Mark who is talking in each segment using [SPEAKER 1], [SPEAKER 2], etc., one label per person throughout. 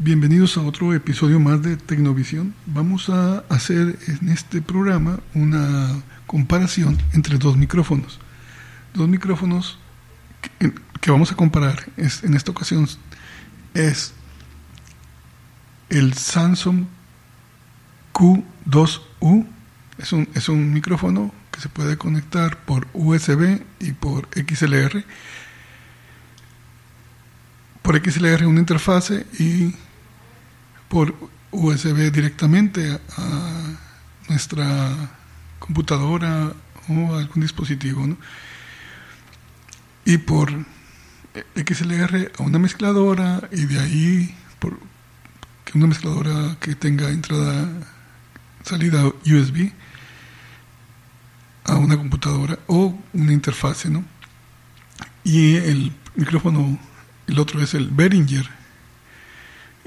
[SPEAKER 1] Bienvenidos a otro episodio más de Tecnovisión. Vamos a hacer en este programa una comparación entre dos micrófonos. Dos micrófonos que, vamos a comparar es, en esta ocasión es el Samsung Q2U. Es un, es un micrófono que se puede conectar por USB y por XLR. Por XLR una interfase y por USB directamente a nuestra computadora o algún dispositivo. Y por XLR a una mezcladora y de ahí por una mezcladora que tenga entrada salida USB a una computadora o una interfase, ¿no? Y el micrófono, el otro es el Behringer.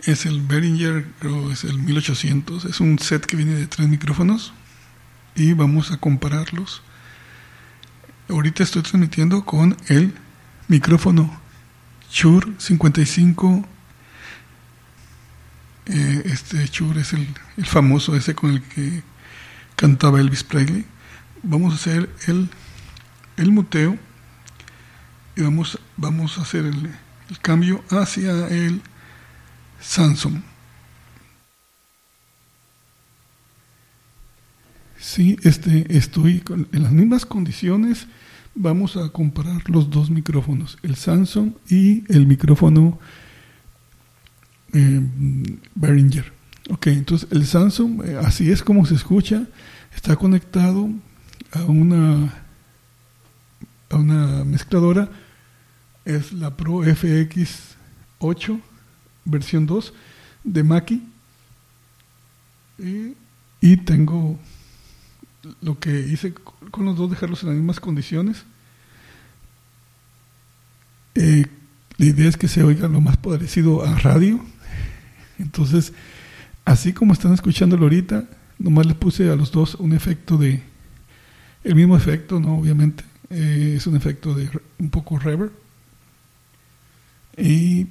[SPEAKER 1] Es el Behringer, creo es el 1800. Es un set que viene de tres micrófonos y vamos a compararlos. Ahorita estoy transmitiendo con el micrófono Shure 55. Eh, este Shure es el, el famoso ese con el que cantaba Elvis Presley vamos a hacer el, el muteo y vamos, vamos a hacer el, cambio hacia el Samsung. Sí, este, estoy en las mismas condiciones. Vamos a comparar los dos micrófonos, el Samsung y el micrófono eh, Behringer. Ok, entonces el Samsung, eh, así es como se escucha, está conectado a una, a una mezcladora. Es la Pro FX8 versión 2 de Mackie. Y, tengo lo que hice con los dos, dejarlos en las mismas condiciones. Eh, la idea es que se oiga lo más parecido a radio. Entonces, así como están escuchándolo ahorita, nomás le puse a los dos un efecto de, el mismo efecto, ¿no? Obviamente. Eh, es un efecto de un poco reverb. Y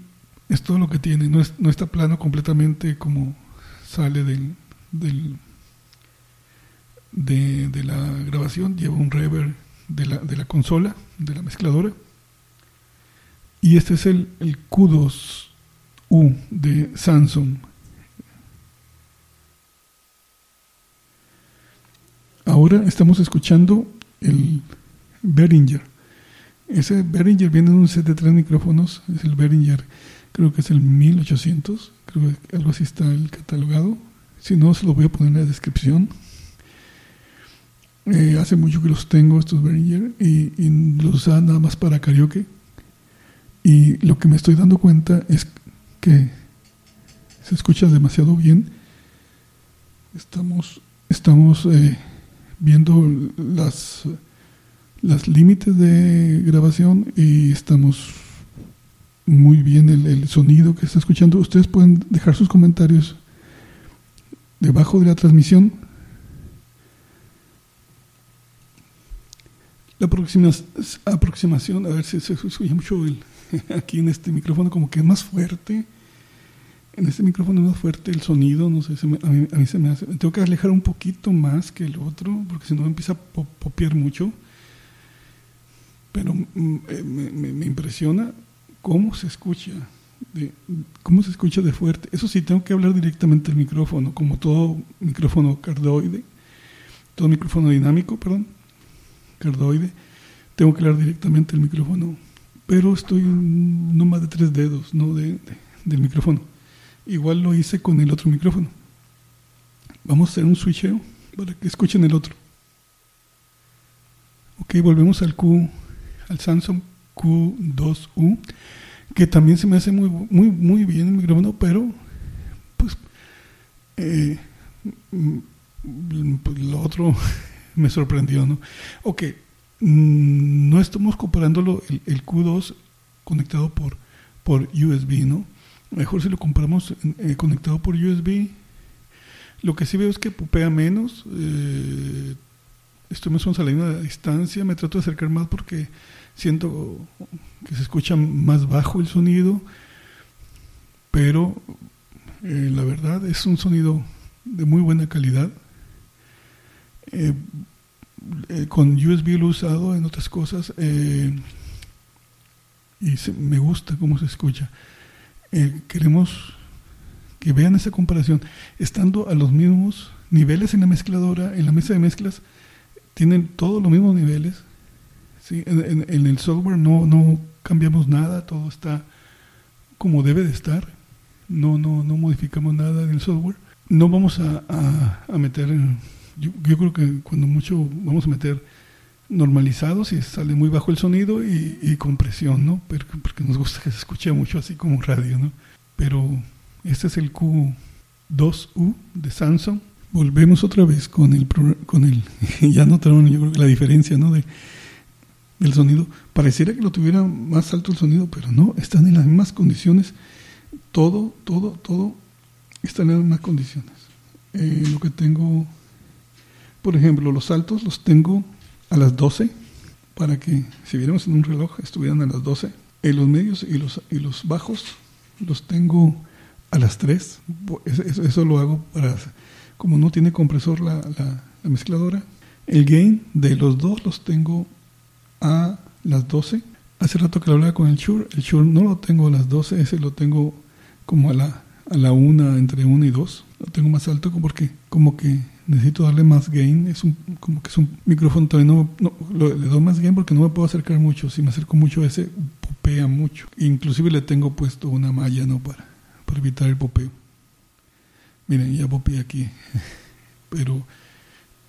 [SPEAKER 1] es todo lo que tiene. No, no está plano completamente como sale del, del de, la grabación. Lleva un reverb de la, de la consola, de la mezcladora. Y este es el, el Q2U de Samsung. Ahora estamos escuchando el Behringer. Ese Behringer viene de un set de tres micrófonos, es el Behringer, creo que es el 1800, creo que algo así está el catalogado. Si no, se lo voy a poner en la descripción. Eh, hace mucho que los tengo, estos Behringer, y, los usaba nada más para karaoke. Y lo que me estoy dando cuenta es que se escucha demasiado bien. Estamos, estamos eh, viendo las, las límites de grabación y estamos muy bien el, sonido que está escuchando. Ustedes pueden dejar sus comentarios debajo de la transmisión. La aproximación, a ver si se escucha mucho el, aquí en este micrófono, como que es más fuerte en este micrófono es más fuerte el sonido, no sé, a, mí, se me hace, tengo que alejar un poquito más que el otro, porque si no empieza a popear mucho. Pero mm, eh, me, impresiona cómo se escucha, cómo se escucha de fuerte. Eso sí, tengo que hablar directamente al micrófono, como todo micrófono cardoide, todo micrófono dinámico, perdón, cardoide, tengo que hablar directamente al micrófono, pero estoy no más de tres dedos, no de, del micrófono. Igual lo hice con el otro micrófono. Vamos a hacer un switcheo para que escuchen el otro. Ok, volvemos al Q, al Samsung Q2U, que también se me hace muy, muy, muy bien el micrófono, pero pues, eh, pues lo otro me sorprendió, ¿no? Ok, mm, no estamos comparándolo el, el Q2 conectado por, por USB, ¿no? Mejor si lo compramos eh, conectado por USB. Lo que sí veo es que pupea menos. Eh, más o menos a distancia. Me trato de acercar más porque siento que se escucha más bajo el sonido. Pero Eh, la verdad es un sonido de muy buena calidad. Eh, eh, con USB lo he usado en otras cosas y me gusta cómo se escucha. queremos que vean esa comparación. Estando a los mismos niveles en la mezcladora, en la mesa de mezclas, tienen todos los mismos niveles. ¿sí? En, en, el software no, no cambiamos nada, todo está como debe de estar. No, no, no modificamos nada en el software. No vamos a, a, meter, yo, yo, creo que cuando mucho vamos a meter normalizados y sale muy bajo el sonido y, y compresión, ¿no? Porque, porque nos gusta que se escuche mucho así como radio, ¿no? Pero este es el Q2U de Samsung. Volvemos otra vez con el, con el ya notaron yo creo que la diferencia, ¿no? De, del sonido. Pareciera que lo tuviera más alto el sonido, pero no, están en las mismas condiciones. Todo, todo, todo está en las mismas condiciones. Eh, lo que tengo, por ejemplo, los altos los tengo a las 12, para que si viéramos en un reloj estuvieran a las 12. En los medios y los, y los bajos los tengo a las 3. Eso, lo hago para, como no tiene compresor la, la, la mezcladora. El gain de los dos los tengo a las 12. Hace rato que lo hablaba con el Shure, el Shure no lo tengo a las 12, ese lo tengo como a la, a la 1, entre 1 y 2. Lo tengo más alto porque como que necesito darle más gain. Es un, como que es un micrófono no, no le doy más gain porque no me puedo acercar mucho. Si me acerco mucho ese, popea mucho. Inclusive le tengo puesto una malla, ¿no? Para, para evitar el popeo. Miren, ya popea aquí. Pero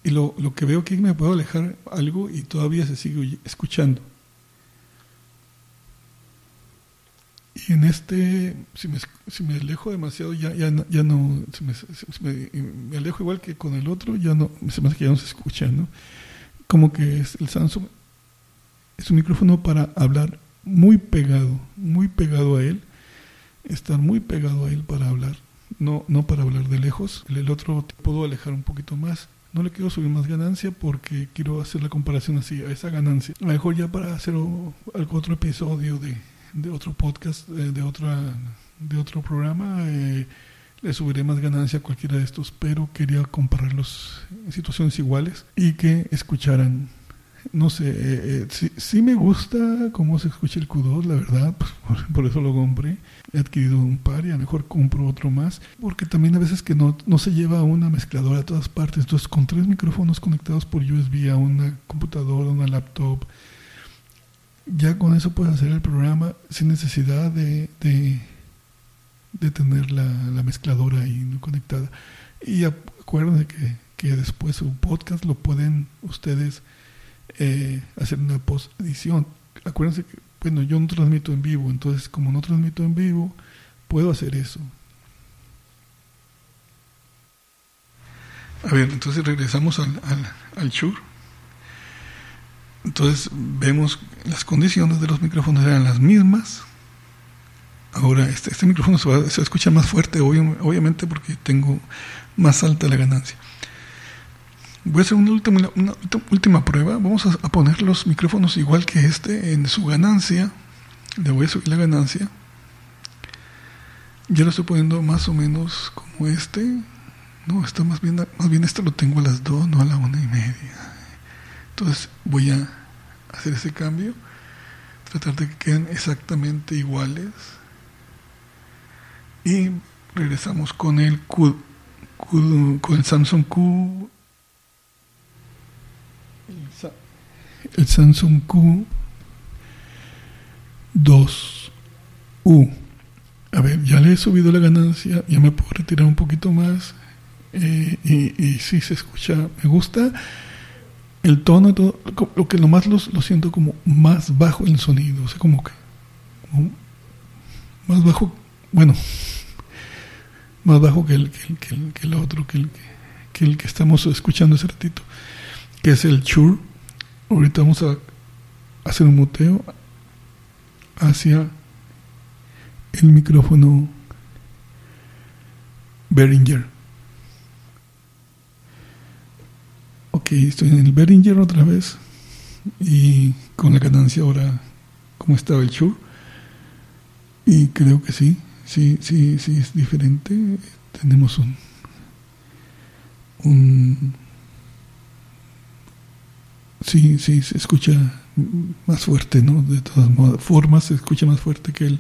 [SPEAKER 1] y lo, lo que veo aquí me puedo alejar algo y todavía se sigue escuchando. Y en este, si me, si me alejo demasiado, ya, ya, ya no, si me, me, alejo igual que con el otro, ya no, se me hace que ya no se escucha, ¿no? Como que es el Samsung es un micrófono para hablar muy pegado, muy pegado a él, estar muy pegado a él para hablar, no, no para hablar de lejos. El otro puedo alejar un poquito más no le quiero subir más ganancia porque quiero hacer la comparación así a esa ganancia. Mejor ya para hacer otro episodio de, de otro podcast, de, de, otra, de otro programa, eh, le subiré más ganancia a cualquiera de estos, pero quería compararlos en situaciones iguales y que escucharan no sé, eh, eh sí, me gusta cómo se escucha el Q2, la verdad, pues, por, eso lo compré. He adquirido un par y a lo mejor compro otro más, porque también a veces que no, no se lleva una mezcladora a todas partes. Entonces, con tres micrófonos conectados por USB a una computadora, una laptop, ya con eso puedes hacer el programa sin necesidad de, de, de tener la, la, mezcladora ahí conectada. Y acuérdense que, que después su podcast lo pueden ustedes eh, hacer una post edición. Acuérdense que, bueno, yo no transmito en vivo, entonces como no transmito en vivo, puedo hacer eso. A ver, entonces regresamos al, al, al Shure. Entonces vemos las condiciones de los micrófonos eran las mismas. Ahora este, este micrófono se, va, se escucha más fuerte, obviamente porque tengo más alta la ganancia. Voy a hacer una última, prueba. Vamos a, poner los micrófonos igual que este en su ganancia. Le voy a subir la ganancia. Ya lo estoy poniendo más o menos como este. No, está más bien, más bien este lo tengo a las dos, no a la una y media. Entonces voy a hacer ese cambio. Tratar de que queden exactamente iguales. Y regresamos con el Q, con el Samsung Q el Samsung Q2U. A ver, ya le he subido la ganancia, ya me puedo retirar un poquito más. Eh, y, y sí se escucha, me gusta el tono todo. Lo que lo, lo siento como más bajo el sonido, o sea, como que más bajo, bueno, más bajo que el, que el, que el, otro, que el que, el que estamos escuchando ese ratito, que es el Shure Ahorita vamos a hacer un muteo hacia el micrófono Behringer. Ok, estoy en el Behringer otra vez y con la ganancia ahora como estaba el Shure y creo que sí, sí, sí, sí es diferente. Tenemos un, un sí, sí, se escucha más fuerte, ¿no? De todas formas, se escucha más fuerte que el,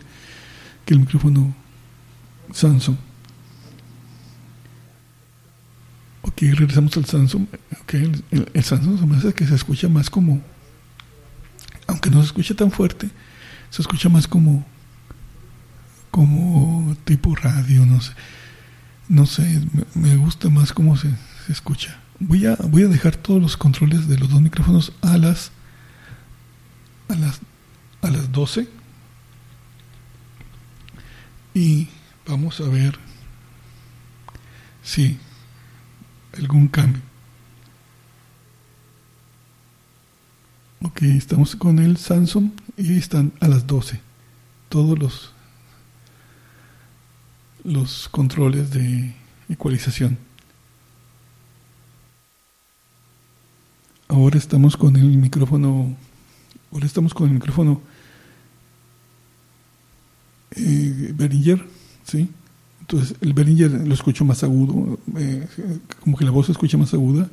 [SPEAKER 1] que el micrófono Samsung. Ok, regresamos al Samsung. Okay, el, Samsung se me hace que se escucha más como, aunque no se escucha tan fuerte, se escucha más como, como tipo radio, no sé. No sé, me, gusta más cómo se, se escucha. Voy a, voy a dejar todos los controles de los dos micrófonos a las a las a las 12 y vamos a ver si algún cambio. Ok, estamos con el Samsung y están a las 12. Todos los los controles de ecualización. Ahora estamos con el micrófono. Ahora estamos con el micrófono eh, Behringer, ¿sí? Entonces el Behringer lo escucho más agudo, eh, como que la voz se escucha más aguda,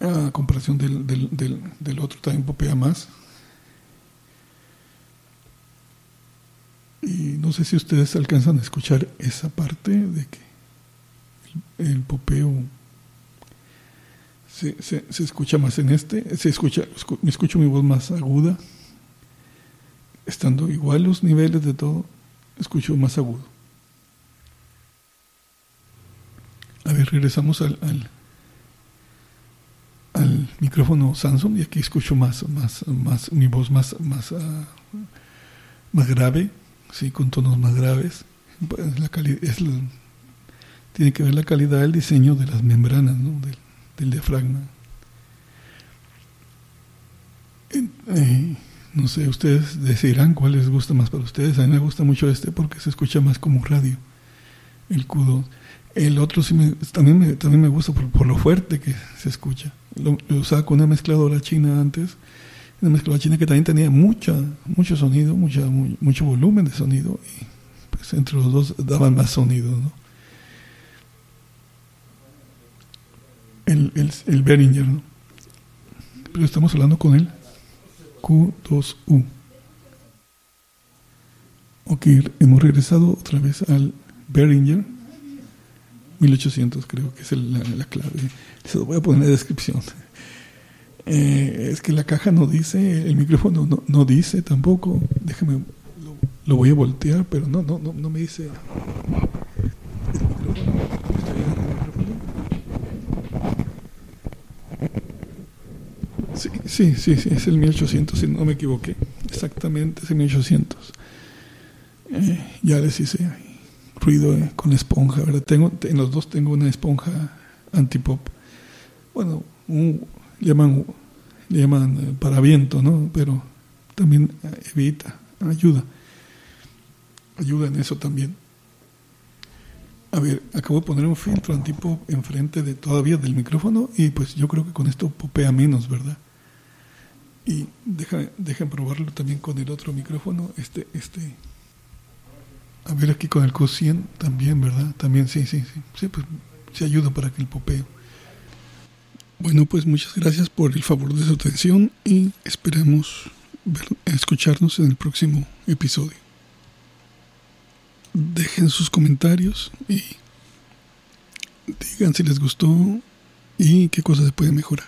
[SPEAKER 1] a comparación del, del, del, del otro también popea más. Y no sé si ustedes alcanzan a escuchar esa parte de que el popeo se, se, escucha más en este, se escucha, me escucho mi voz más aguda, estando igual los niveles de todo, escucho más agudo. A ver, regresamos al, al, micrófono Samsung y aquí escucho más, más, más, mi voz más, más, ah, más grave, sí, con tonos más graves. Pues, la es tiene que ver la calidad del diseño de las membranas, ¿no? Del, del diafragma. Eh, no sé, ustedes decidirán cuál les gusta más para ustedes. A mí me gusta mucho este porque se escucha más como radio, el Q2. El otro sí me, también, me, también me gusta por, lo fuerte que se escucha. Lo, usaba con una mezcladora china antes, una mezcladora china que también tenía mucha, mucho sonido, mucha, mucho volumen de sonido y pues entre los dos daban más sonido, ¿no? El, el, el Behringer, ¿no? Pero estamos hablando con el Q2U. Ok, hemos regresado otra vez al Behringer 1800, creo que es la, la, clave. Se lo voy a poner en la descripción. Eh, es que la caja no dice, el micrófono no, no dice tampoco. Déjame, lo, lo, voy a voltear, pero no, no, no, no me dice. Sí, sí, sí, es el 1800, si no me equivoqué. Exactamente, es el 1800. Eh, ya les hice ruido eh, con esponja, ¿verdad? Tengo, en los dos tengo una esponja antipop. Bueno, llaman, le llaman eh, para viento, ¿no? Pero también evita, ayuda. Ayuda en eso también. A ver, acabo de poner un filtro antipop enfrente de todavía del micrófono y pues yo creo que con esto popea menos, ¿verdad? Y deja, dejen probarlo también con el otro micrófono, este, este. A ver aquí con el Q100 también, ¿verdad? También, sí, sí, sí. Sí, pues se ayuda para que el popeo. Bueno, pues muchas gracias por el favor de su atención y esperemos escucharnos en el próximo episodio dejen sus comentarios y digan si les gustó y qué cosas se pueden mejorar.